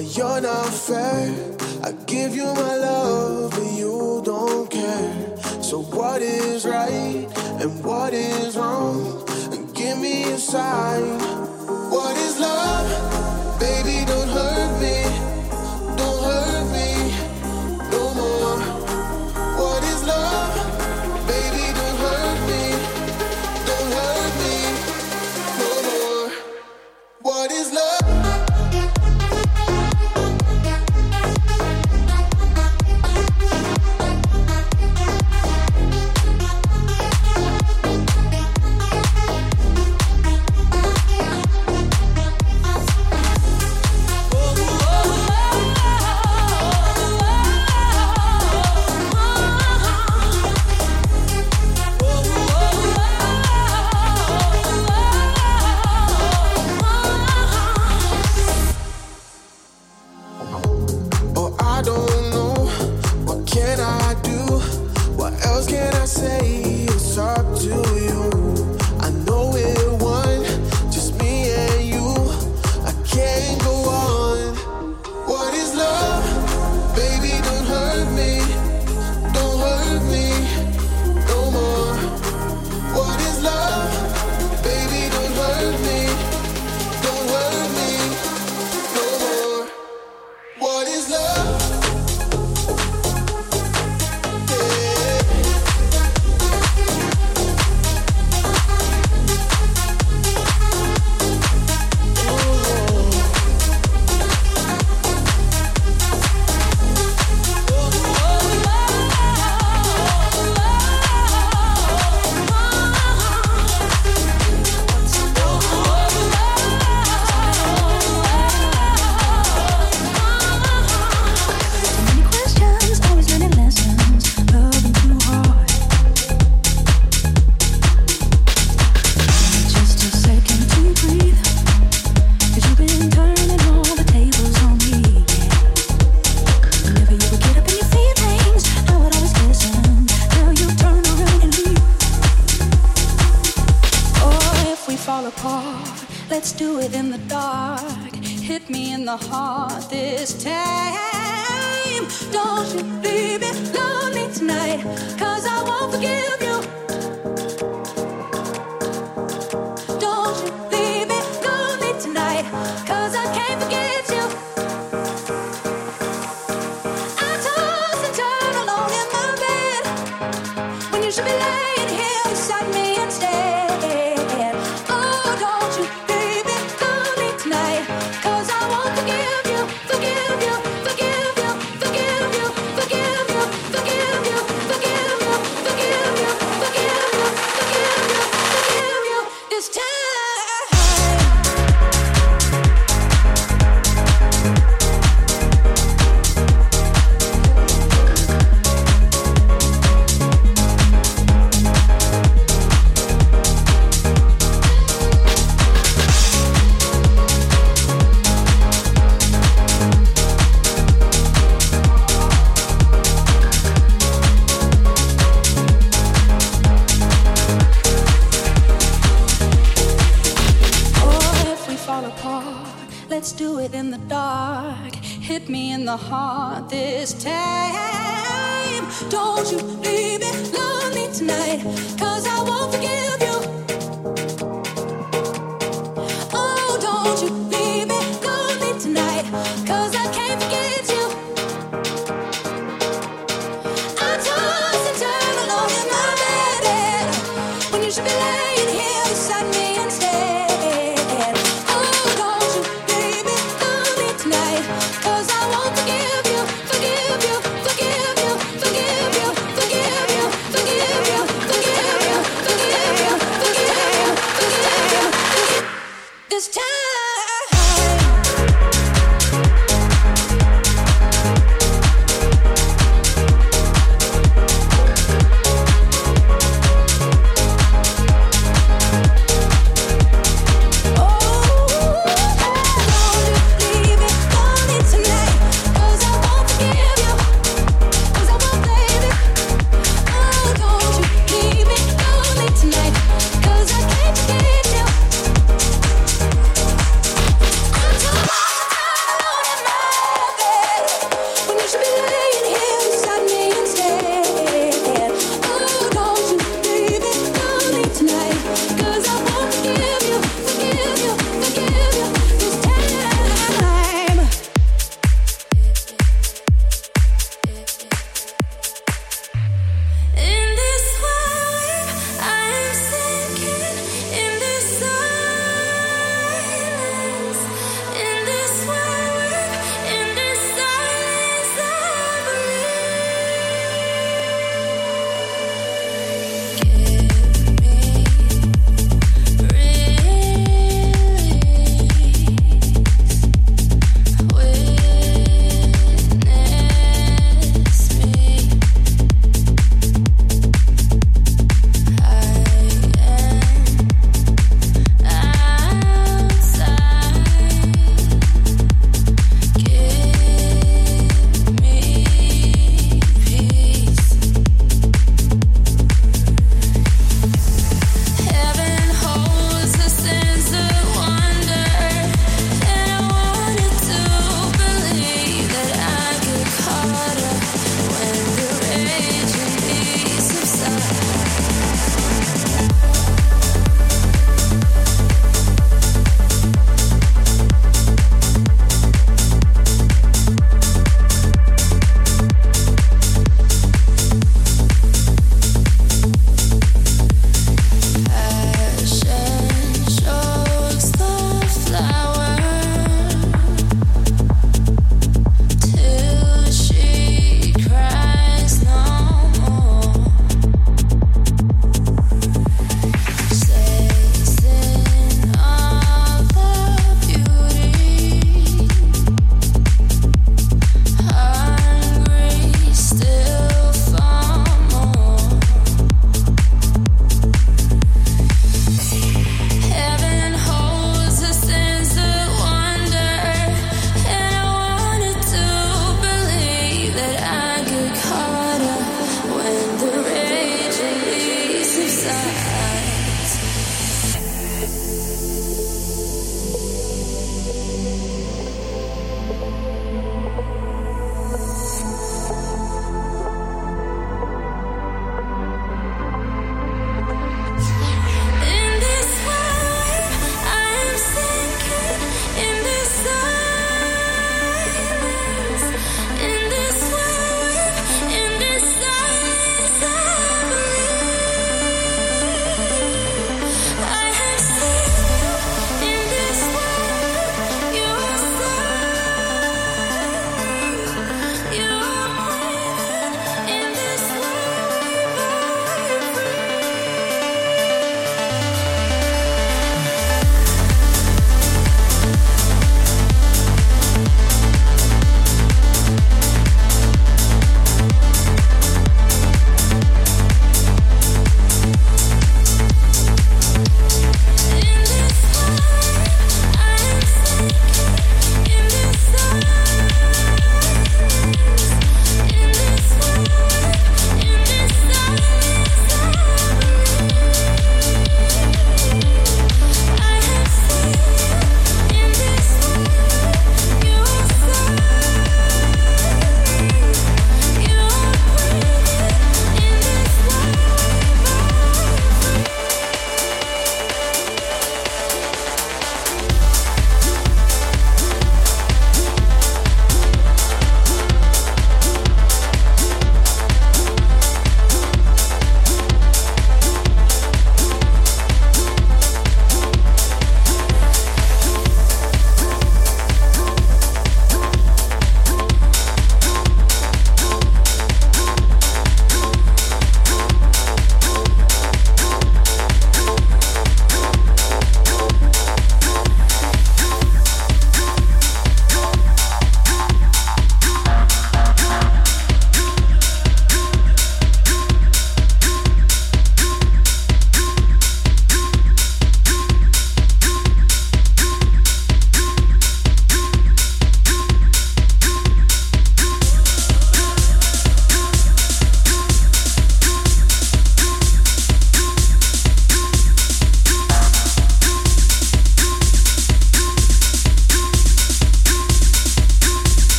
Well, you're not fair. I give you my love, but you don't care. So, what is right and what is wrong? And give me a sign. What is love? Baby, don't hurt me. want you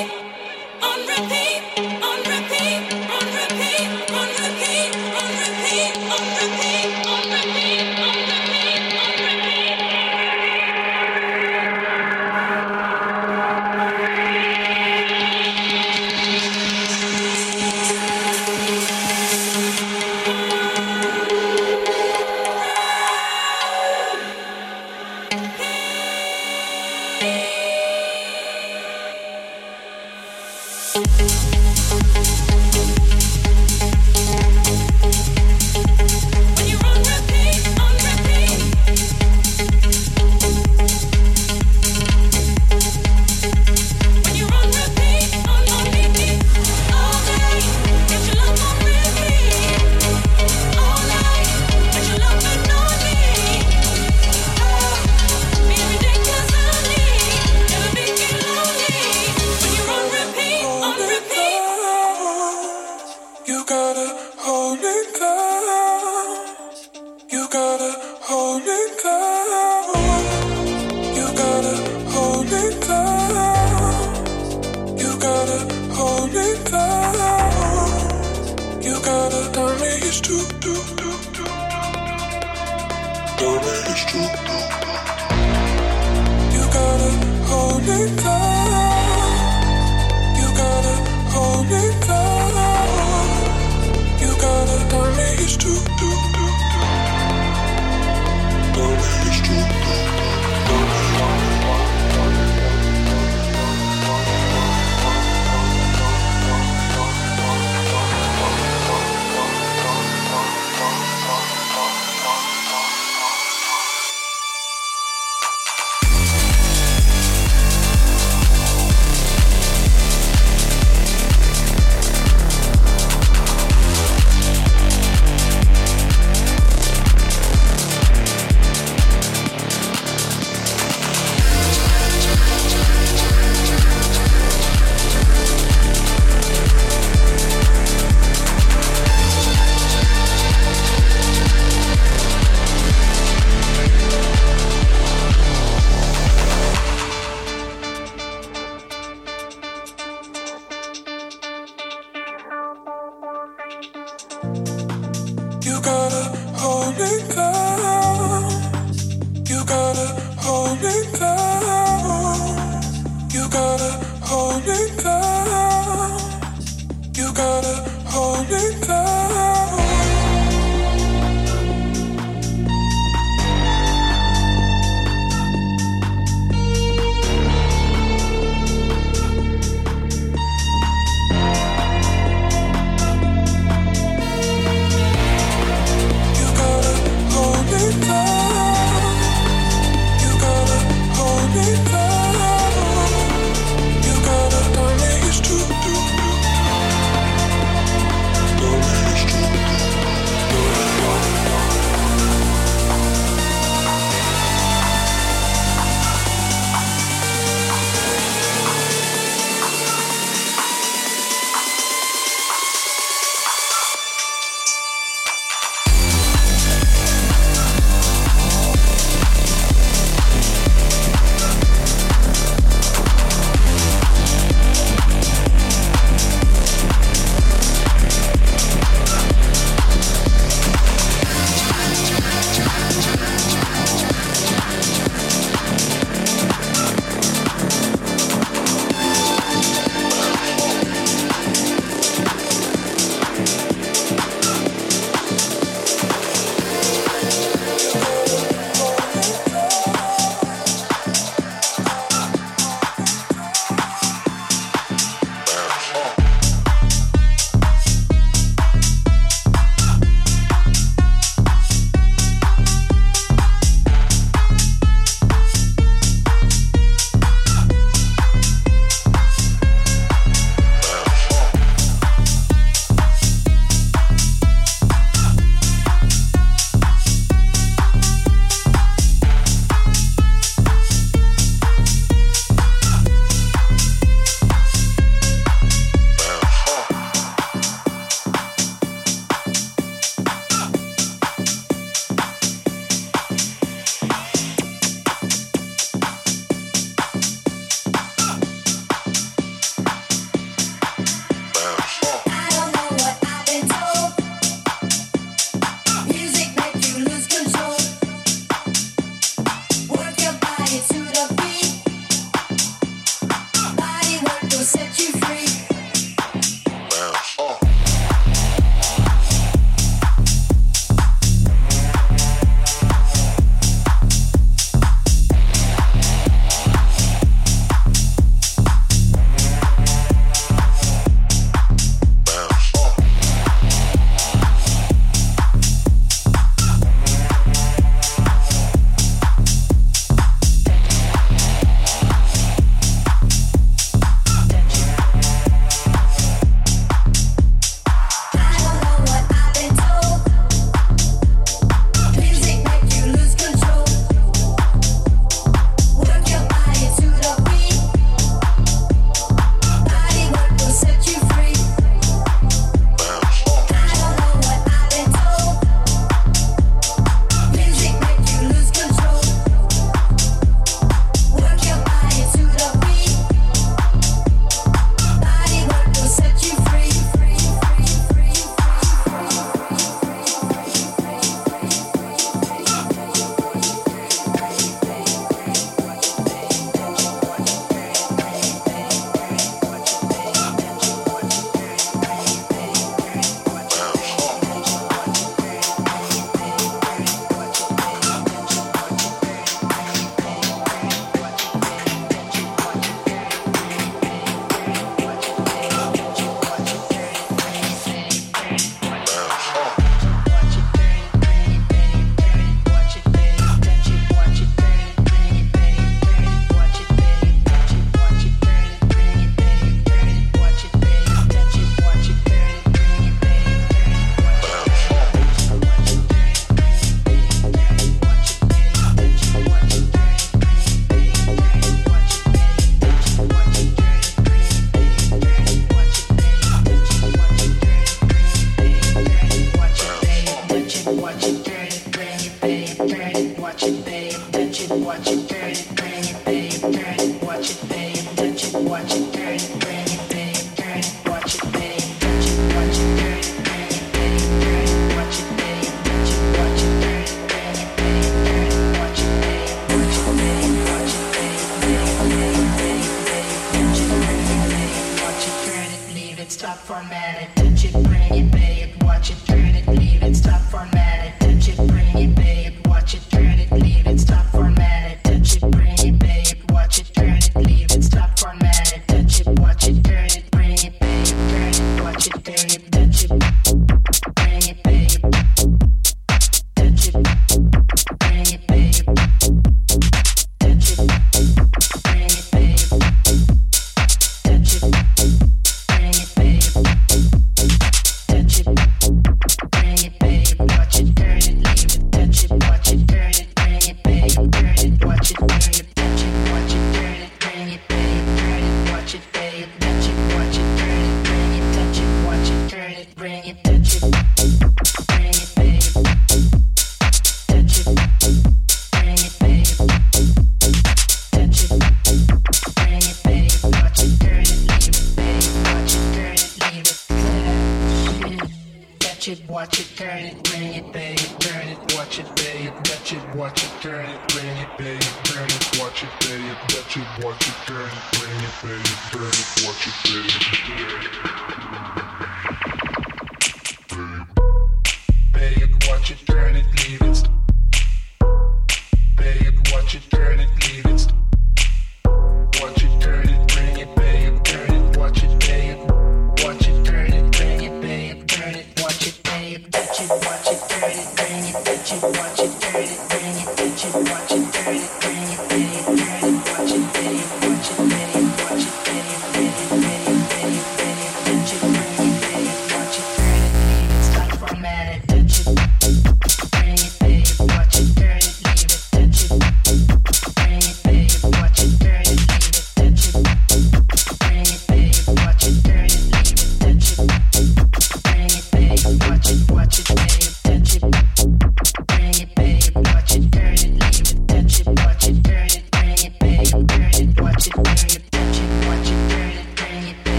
On repeat. You gotta hold it tight. hurt.